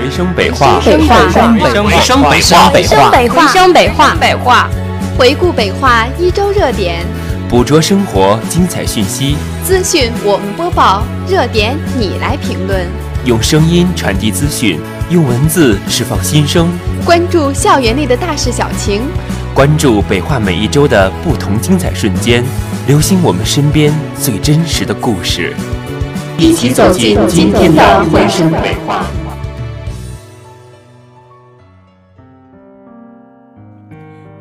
回声北话，回声北话，回声北话，回声北话，回声北话，北话，回顾北化一周热点，捕捉生活精彩讯息，资讯我们播报，热点你来评论，用声音传递资讯，用文字释放心声，关注校园内的大事小情，关注北化每一周的不同精彩瞬间，留心我们身边最真实的故事，一起走进今天的回声北话。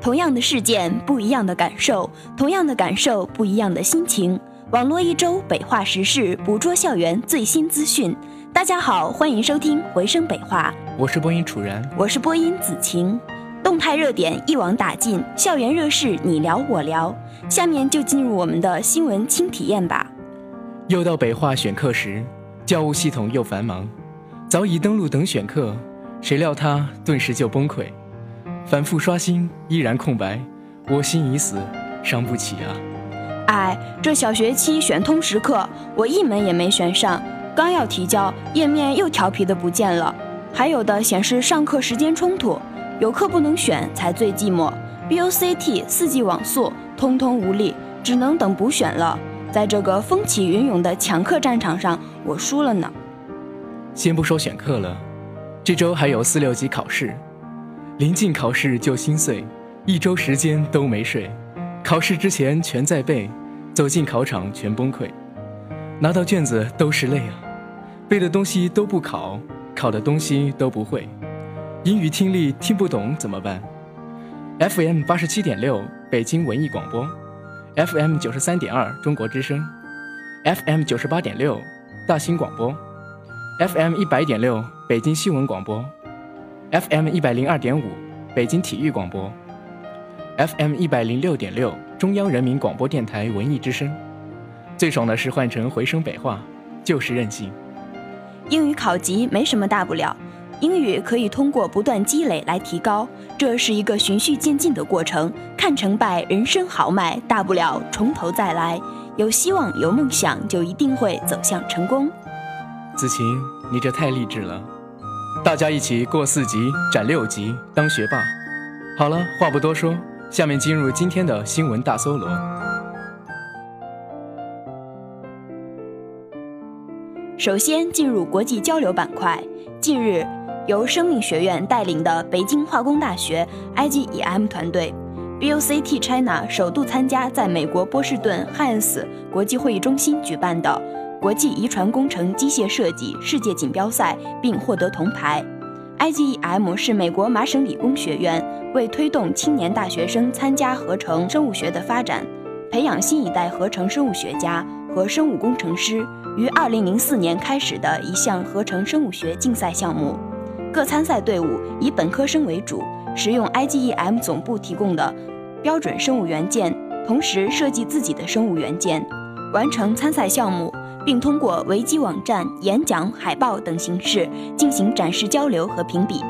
同样的事件，不一样的感受；同样的感受，不一样的心情。网络一周北化时事，捕捉校园最新资讯。大家好，欢迎收听回声北化。我是播音楚然，我是播音子晴。动态热点一网打尽，校园热事你聊我聊。下面就进入我们的新闻轻体验吧。又到北化选课时，教务系统又繁忙，早已登录等选课，谁料他顿时就崩溃。反复刷新，依然空白，我心已死，伤不起啊！哎，这小学期选通识课，我一门也没选上，刚要提交，页面又调皮的不见了，还有的显示上课时间冲突，有课不能选才最寂寞。BOCT、四 G 网速通通无力，只能等补选了。在这个风起云涌的抢课战场上，我输了呢。先不说选课了，这周还有四六级考试。临近考试就心碎，一周时间都没睡，考试之前全在背，走进考场全崩溃，拿到卷子都是泪啊，背的东西都不考，考的东西都不会，英语听力听不懂怎么办？FM 八十七点六北京文艺广播，FM 九十三点二中国之声，FM 九十八点六大兴广播，FM 一百点六北京新闻广播。FM 一百零二点五，北京体育广播；FM 一百零六点六，中央人民广播电台文艺之声。最爽的是换成回声北话，就是任性。英语考级没什么大不了，英语可以通过不断积累来提高，这是一个循序渐进的过程。看成败，人生豪迈，大不了从头再来。有希望，有梦想，就一定会走向成功。子晴，你这太励志了。大家一起过四级、斩六级，当学霸。好了，话不多说，下面进入今天的新闻大搜罗。首先进入国际交流板块。近日，由生命学院带领的北京化工大学 IGEM 团队，BOCT China 首度参加在美国波士顿汉恩斯国际会议中心举办的。国际遗传工程机械设计世界锦标赛，并获得铜牌。IGEM 是美国麻省理工学院为推动青年大学生参加合成生物学的发展，培养新一代合成生物学家和生物工程师，于2004年开始的一项合成生物学竞赛项目。各参赛队伍以本科生为主，使用 IGEM 总部提供的标准生物元件，同时设计自己的生物元件，完成参赛项目。并通过维基网站、演讲、海报等形式进行展示、交流和评比。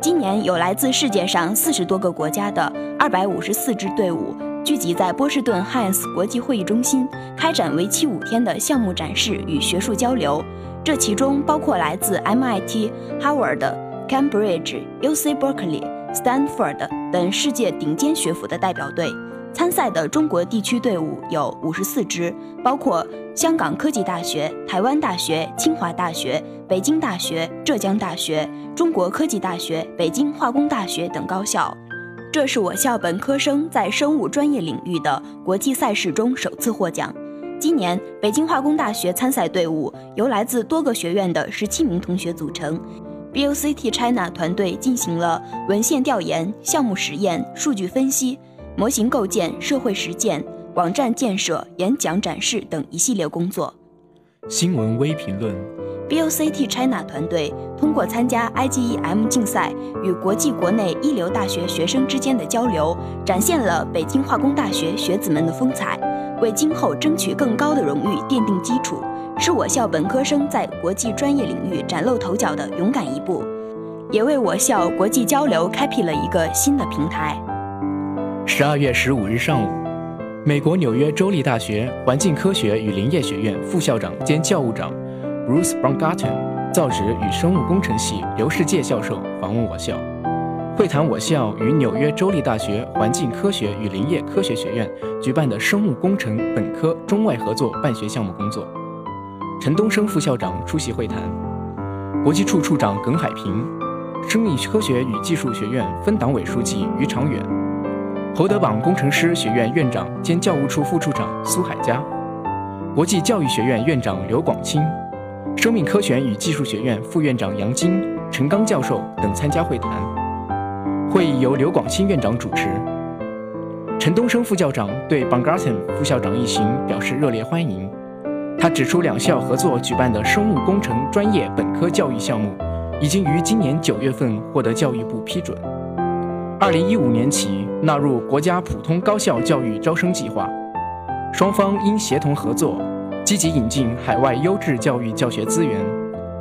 今年有来自世界上四十多个国家的二百五十四支队伍聚集在波士顿汉斯国际会议中心，开展为期五天的项目展示与学术交流。这其中包括来自 MIT、Harvard、Cambridge、UC Berkeley、Stanford 等世界顶尖学府的代表队。参赛的中国地区队伍有五十四支，包括香港科技大学、台湾大学、清华大学、北京大学、浙江大学、中国科技大学、北京化工大学等高校。这是我校本科生在生物专业领域的国际赛事中首次获奖。今年，北京化工大学参赛队伍由来自多个学院的十七名同学组成，BOCT China 团队进行了文献调研、项目实验、数据分析。模型构建、社会实践、网站建设、演讲展示等一系列工作。新闻微评论：BOCT China 团队通过参加 IGEM 竞赛与国际国内一流大学学生之间的交流，展现了北京化工大学学子们的风采，为今后争取更高的荣誉奠定基础，是我校本科生在国际专业领域崭露头角的勇敢一步，也为我校国际交流开辟了一个新的平台。十二月十五日上午，美国纽约州立大学环境科学与林业学院副校长兼教务长 Bruce Baumgarten 造纸与生物工程系刘世界教授访问我校，会谈我校与纽约州立大学环境科学与林业科学学院举办的生物工程本科中外合作办学项目工作。陈东升副校长出席会谈，国际处处长耿海平，生命科学与技术学院分党委书记于长远，侯德榜工程师学院院长兼教务处副处长苏海佳，国际教育学院院长刘广清，生命科学与技术学院副院长杨晶、陈刚教授等参加会谈。会议由刘广清院长主持。陈东升副校长对 b a n g a r t e n 副校长一行表示热烈欢迎。他指出，两校合作举办的生物工程专业本科教育项目，已经于今年九月份获得教育部批准，二零一五年起纳入国家普通高校教育招生计划。双方应协同合作，积极引进海外优质教育教学资源，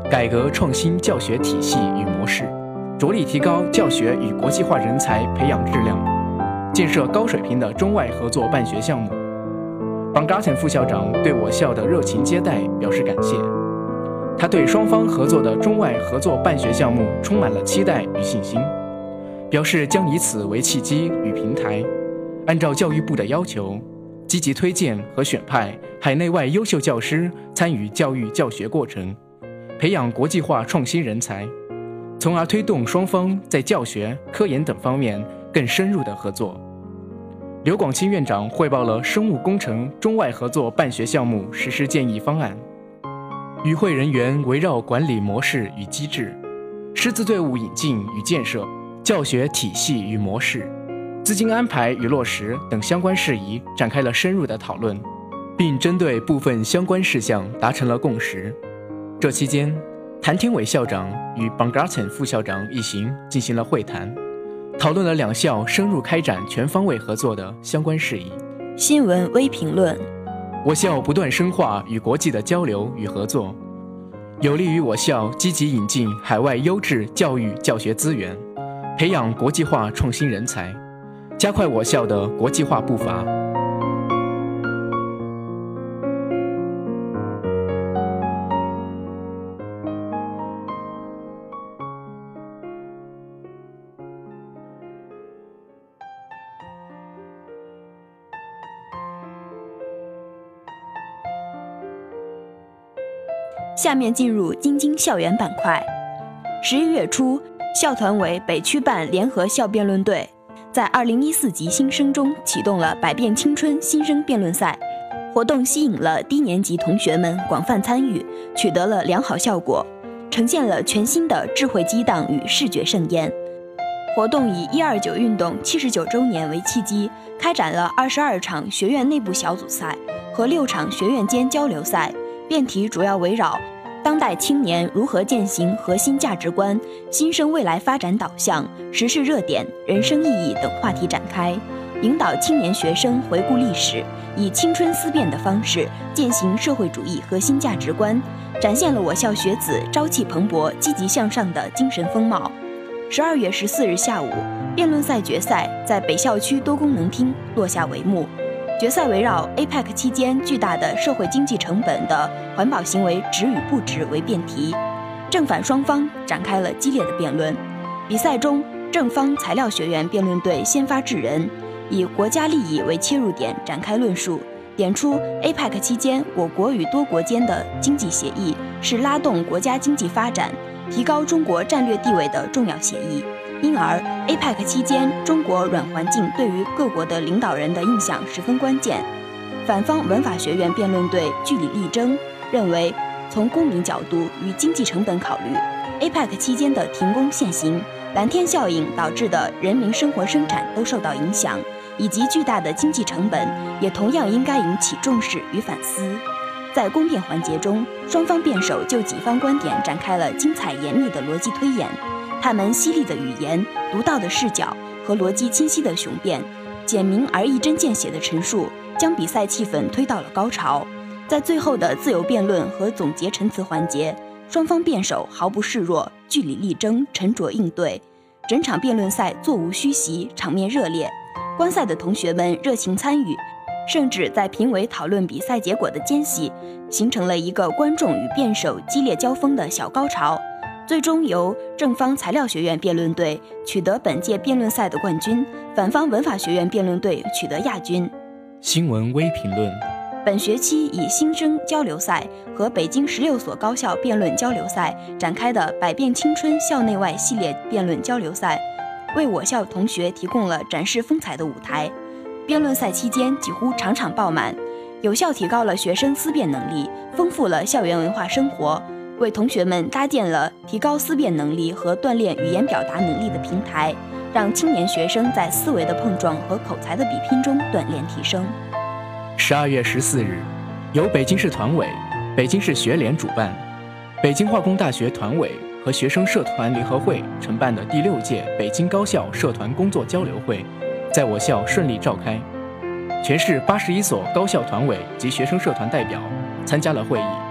改革创新教学体系与模式，着力提高教学与国际化人才培养质量，建设高水平的中外合作办学项目。邦加滕副校长对我校的热情接待表示感谢，他对双方合作的中外合作办学项目充满了期待与信心，表示将以此为契机与平台，按照教育部的要求，积极推荐和选派海内外优秀教师参与教育教学过程，培养国际化创新人才，从而推动双方在教学、科研等方面更深入的合作。刘广清院长汇报了生物工程中外合作办学项目实施建议方案。与会人员围绕管理模式与机制、师资队伍引进与建设、教学体系与模式、资金安排与落实等相关事宜展开了深入的讨论，并针对部分相关事项达成了共识。这期间，谭天伟校长与 Baumgarten 副校长一行进行了会谈。讨论了两校深入开展全方位合作的相关事宜。新闻微评论：我校不断深化与国际的交流与合作，有利于我校积极引进海外优质教育教学资源，培养国际化创新人才，加快我校的国际化步伐。下面进入京津校园板块。十一月初，校团委北区办联合校辩论队在二零一四级新生中启动了“百变青春”新生辩论赛，活动吸引了低年级同学们广泛参与，取得了良好效果，呈现了全新的智慧激荡与视觉盛宴。活动以“一二九”运动七十九周年为契机，开展了二十二场学院内部小组赛和六场学院间交流赛，辩题主要围绕。当代青年如何践行核心价值观、新生未来发展导向、时事热点、人生意义等话题展开，引导青年学生回顾历史，以青春思辨的方式践行社会主义核心价值观，展现了我校学子朝气蓬勃、积极向上的精神风貌。十二月十四日下午，辩论赛决赛在北校区多功能厅落下帷幕。决赛围绕 APEC 期间巨大的社会经济成本的环保行为值与不值为辩题，正反双方展开了激烈的辩论。比赛中，正方材料学院辩论队先发制人，以国家利益为切入点展开论述，点出 APEC 期间我国与多国间的经济协议是拉动国家经济发展、提高中国战略地位的重要协议。因而，APEC 期间，中国软环境对于各国的领导人的印象十分关键。反方文法学院辩论队据理力争，认为从公民角度与经济成本考虑，APEC 期间的停工限行、蓝天效应导致的人民生活生产都受到影响，以及巨大的经济成本，也同样应该引起重视与反思。在公辩环节中，双方辩手就己方观点展开了精彩严密的逻辑推演。他们犀利的语言、独到的视角和逻辑清晰的雄辩，简明而一针见血的陈述，将比赛气氛推到了高潮。在最后的自由辩论和总结陈词环节，双方辩手毫不示弱，据理力争，沉着应对。整场辩论赛座无虚席，场面热烈。观赛的同学们热情参与，甚至在评委讨论比赛结果的间隙，形成了一个观众与辩手激烈交锋的小高潮。最终由正方材料学院辩论队取得本届辩论赛的冠军，反方文法学院辩论队取得亚军。新闻微评论：本学期以新生交流赛和北京十六所高校辩论交流赛展开的“百变青春校内外”系列辩论交流赛，为我校同学提供了展示风采的舞台。辩论赛期间几乎场场爆满，有效提高了学生思辨能力，丰富了校园文化生活。为同学们搭建了提高思辨能力和锻炼语言表达能力的平台，让青年学生在思维的碰撞和口才的比拼中锻炼提升。十二月十四日，由北京市团委、北京市学联主办，北京化工大学团委和学生社团联合会承办的第六届北京高校社团工作交流会，在我校顺利召开。全市八十一所高校团委及学生社团代表参加了会议。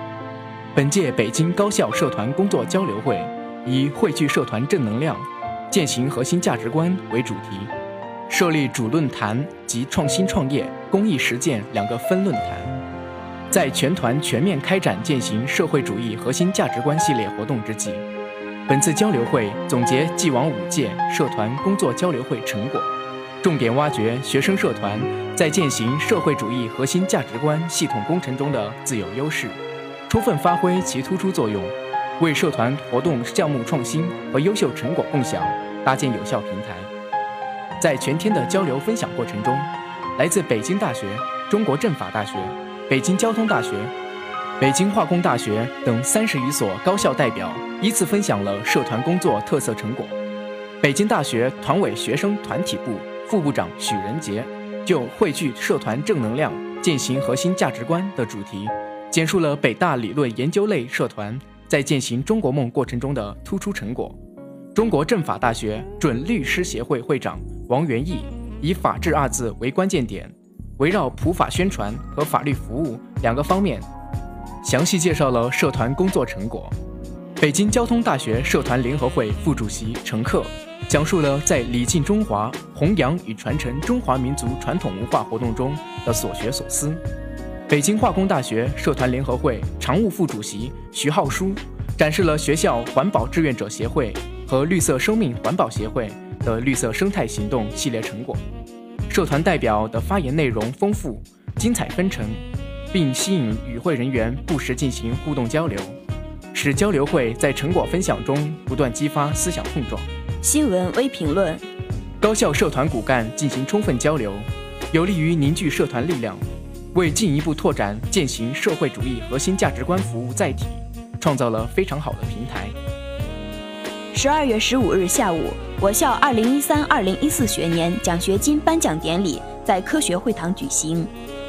本届北京高校社团工作交流会以汇聚社团正能量、践行核心价值观为主题，设立主论坛及创新创业、公益实践两个分论坛。在全团全面开展践行社会主义核心价值观系列活动之际，本次交流会总结既往五届社团工作交流会成果，重点挖掘学生社团在践行社会主义核心价值观系统工程中的自有优势。充分发挥其突出作用，为社团活动项目创新和优秀成果共享搭建有效平台。在全天的交流分享过程中，来自北京大学、中国政法大学、北京交通大学、北京化工大学等三十余所高校代表依次分享了社团工作特色成果。北京大学团委学生团体部副部长许仁杰就汇聚社团正能量、践行核心价值观的主题。简述了北大理论研究类社团在践行中国梦过程中的突出成果。中国政法大学准律师协会会长王元义以“法治”二字为关键点，围绕普法宣传和法律服务两个方面，详细介绍了社团工作成果。北京交通大学社团联合会副主席陈克讲述了在礼敬中华、弘扬与传承中华民族传统文化活动中的所学所思。北京化工大学社团联合会常务副主席徐浩书展示了学校环保志愿者协会和绿色生命环保协会的绿色生态行动系列成果。社团代表的发言内容丰富、精彩纷呈，并吸引与会人员不时进行互动交流，使交流会在成果分享中不断激发思想碰撞。新闻微评论：高校社团骨干进行充分交流，有利于凝聚社团力量。为进一步拓展践行社会主义核心价值观服务载体，创造了非常好的平台。十二月十五日下午，我校二零一三二零一四学年奖学金颁奖典礼在科学会堂举行，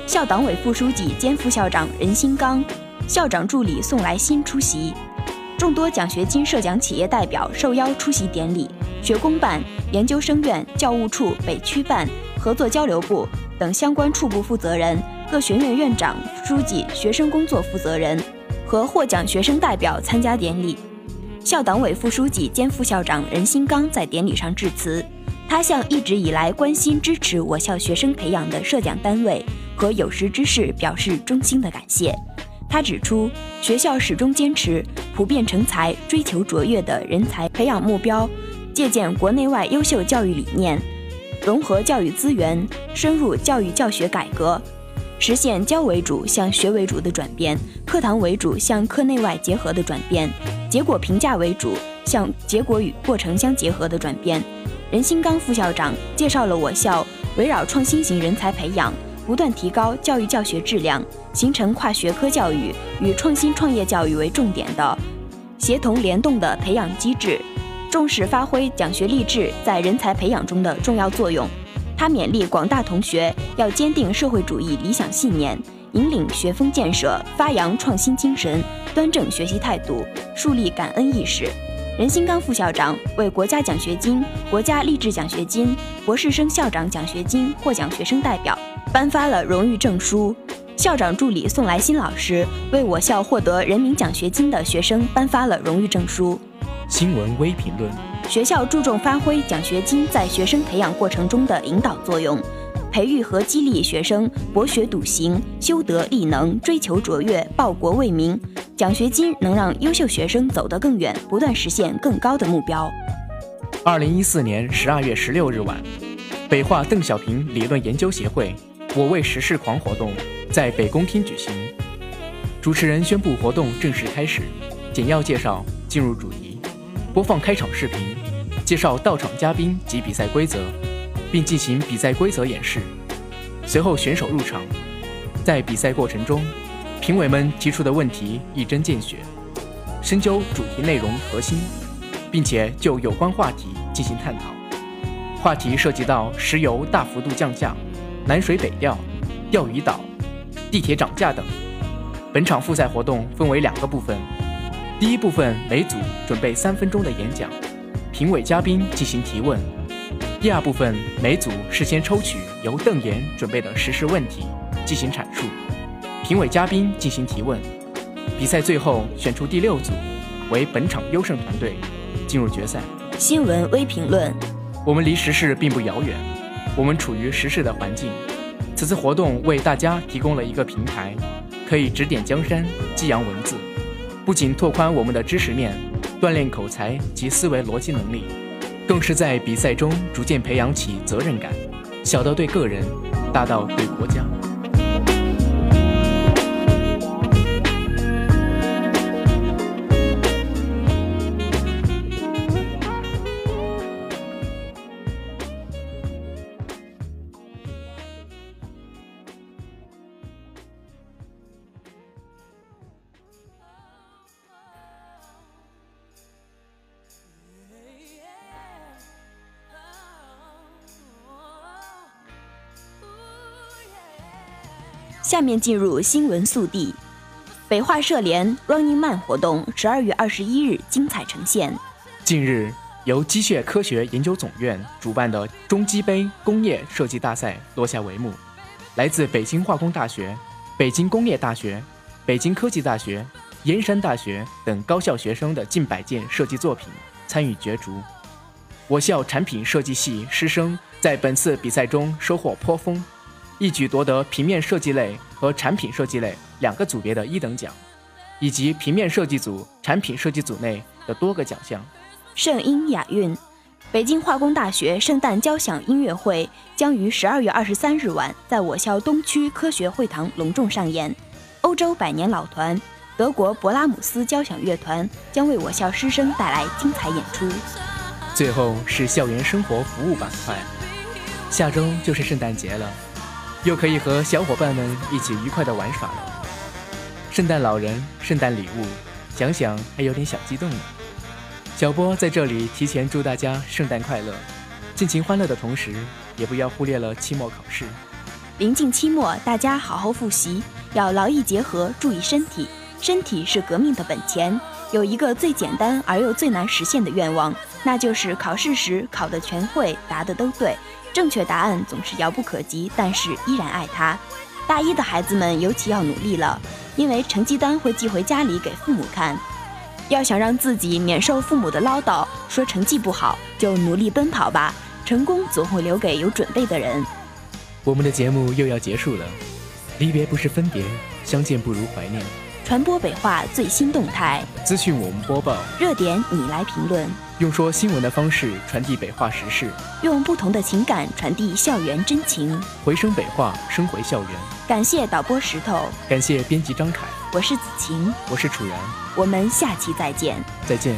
校党委副书记兼副校长任新刚、校长助理宋来新出席，众多奖学金设奖企业代表受邀出席典礼，学工办、研究生院、教务处、北区办、合作交流部等相关处部负责人。各学院院长、书记、学生工作负责人和获奖学生代表参加典礼。校党委副书记兼副校长任新刚在典礼上致辞，他向一直以来关心支持我校学生培养的设奖单位和有识之士表示衷心的感谢。他指出，学校始终坚持普遍成才、追求卓越的人才培养目标，借鉴国内外优秀教育理念，融合教育资源，深入教育教学改革。实现教为主向学为主的转变，课堂为主向课内外结合的转变，结果评价为主向结果与过程相结合的转变。任新刚副校长介绍了我校围绕创新型人才培养，不断提高教育教学质量，形成跨学科教育与创新创业教育为重点的协同联动的培养机制，重视发挥奖学励志在人才培养中的重要作用。他勉励广大同学要坚定社会主义理想信念，引领学风建设，发扬创新精神，端正学习态度，树立感恩意识。任新刚副校长为国家奖学金、国家励志奖学金、博士生校长奖学金获奖学生代表颁发了荣誉证书。校长助理宋来新老师为我校获得人民奖学金的学生颁发了荣誉证书。新闻微评论。学校注重发挥奖学金在学生培养过程中的引导作用，培育和激励学生博学笃行、修德立能、追求卓越、报国为民。奖学金能让优秀学生走得更远，不断实现更高的目标。二零一四年十二月十六日晚，北化邓小平理论研究协会“我为时事狂”活动在北宫厅举行。主持人宣布活动正式开始，简要介绍，进入主题，播放开场视频，介绍到场嘉宾及比赛规则。并进行比赛规则演示，随后选手入场。在比赛过程中，评委们提出的问题一针见血，深究主题内容核心，并且就有关话题进行探讨。话题涉及到石油大幅度降价、南水北调、钓鱼岛、地铁涨价等。本场复赛活动分为两个部分，第一部分每组准备三分钟的演讲，评委嘉宾进行提问。第二部分，每组事先抽取由邓岩准备的时事问题进行阐述，评委嘉宾进行提问。比赛最后选出第六组为本场优胜团队，进入决赛。新闻微评论：我们离时事并不遥远，我们处于时事的环境。此次活动为大家提供了一个平台，可以指点江山，激扬文字，不仅拓宽我们的知识面，锻炼口才及思维逻辑能力。更是在比赛中逐渐培养起责任感，小到对个人，大到对国家。下面进入新闻速递，北化社联 Running Man 活动十二月二十一日精彩呈现。近日，由机械科学研究总院主办的中基杯工业设计大赛落下帷幕。来自北京化工大学、北京工业大学、北京科技大学、燕山大学等高校学生的近百件设计作品参与角逐。我校产品设计系师生在本次比赛中收获颇丰。一举夺得平面设计类和产品设计类两个组别的一等奖，以及平面设计组、产品设计组内的多个奖项。圣音雅韵，北京化工大学圣诞交响音乐会将于十二月二十三日晚在我校东区科学会堂隆重上演。欧洲百年老团德国勃拉姆斯交响乐团将为我校师生带来精彩演出。最后是校园生活服务板块，下周就是圣诞节了。又可以和小伙伴们一起愉快的玩耍了。圣诞老人、圣诞礼物，想想还有点小激动呢。小波在这里提前祝大家圣诞快乐，尽情欢乐的同时，也不要忽略了期末考试。临近期末，大家好好复习，要劳逸结合，注意身体。身体是革命的本钱。有一个最简单而又最难实现的愿望，那就是考试时考得全会，答得都对。正确答案总是遥不可及，但是依然爱他。大一的孩子们尤其要努力了，因为成绩单会寄回家里给父母看。要想让自己免受父母的唠叨，说成绩不好，就努力奔跑吧。成功总会留给有准备的人。我们的节目又要结束了，离别不是分别，相见不如怀念。传播北化最新动态，资讯我们播报，热点你来评论，用说新闻的方式传递北化时事，用不同的情感传递校园真情。回声北化，声回校园。感谢导播石头，感谢编辑张凯，我是子晴，我是楚然，我们下期再见，再见。